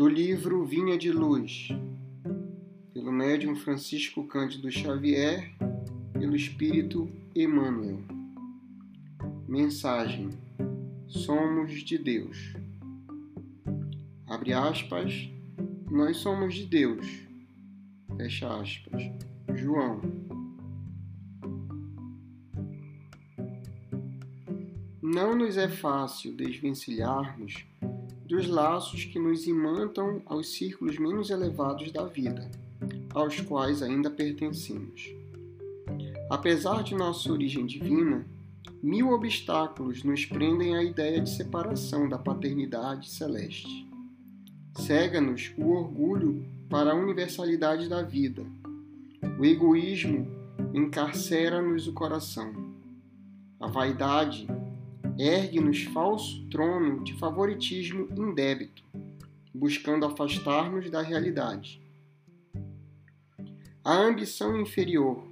do livro Vinha de Luz, pelo médium Francisco Cândido Xavier, pelo Espírito Emmanuel. Mensagem: Somos de Deus. Abre aspas, nós somos de Deus. Fecha aspas. João. Não nos é fácil desvencilharmos dos laços que nos imantam aos círculos menos elevados da vida, aos quais ainda pertencemos. Apesar de nossa origem divina, mil obstáculos nos prendem à ideia de separação da paternidade celeste. Cega-nos o orgulho para a universalidade da vida. O egoísmo encarcera-nos o coração. A vaidade ergue-nos falso trono de favoritismo indébito, buscando afastar-nos da realidade. A ambição inferior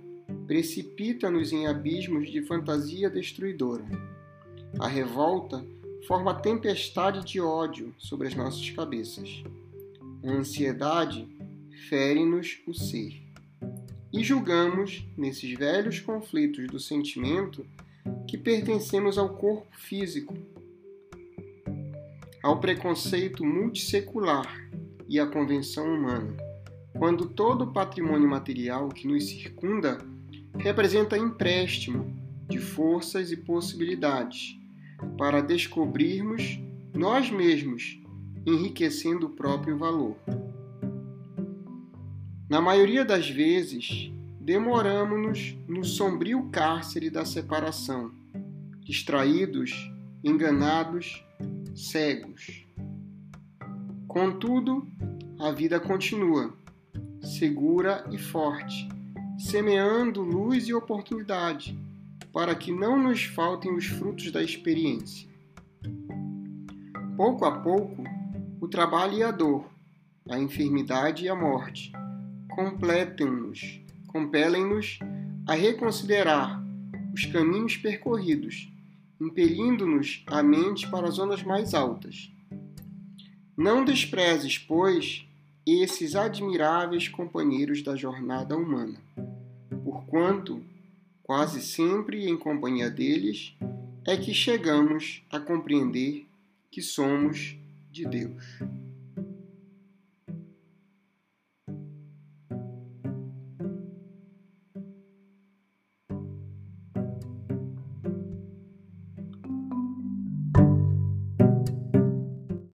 precipita-nos em abismos de fantasia destruidora. A revolta forma tempestade de ódio sobre as nossas cabeças. A ansiedade fere-nos o ser. E julgamos, nesses velhos conflitos do sentimento, que pertencemos ao corpo físico, ao preconceito multissecular e à convenção humana, quando todo o patrimônio material que nos circunda representa empréstimo de forças e possibilidades para descobrirmos nós mesmos, enriquecendo o próprio valor. Na maioria das vezes, demoramos-nos no sombrio cárcere da separação, distraídos, enganados, cegos. Contudo, a vida continua, segura e forte, semeando luz e oportunidade, para que não nos faltem os frutos da experiência. Pouco a pouco, o trabalho e a dor, a enfermidade e a morte completem-nos compelem-nos a reconsiderar os caminhos percorridos, impelindo-nos a mente para as zonas mais altas. Não desprezes, pois, esses admiráveis companheiros da jornada humana, porquanto, quase sempre em companhia deles, é que chegamos a compreender que somos de Deus.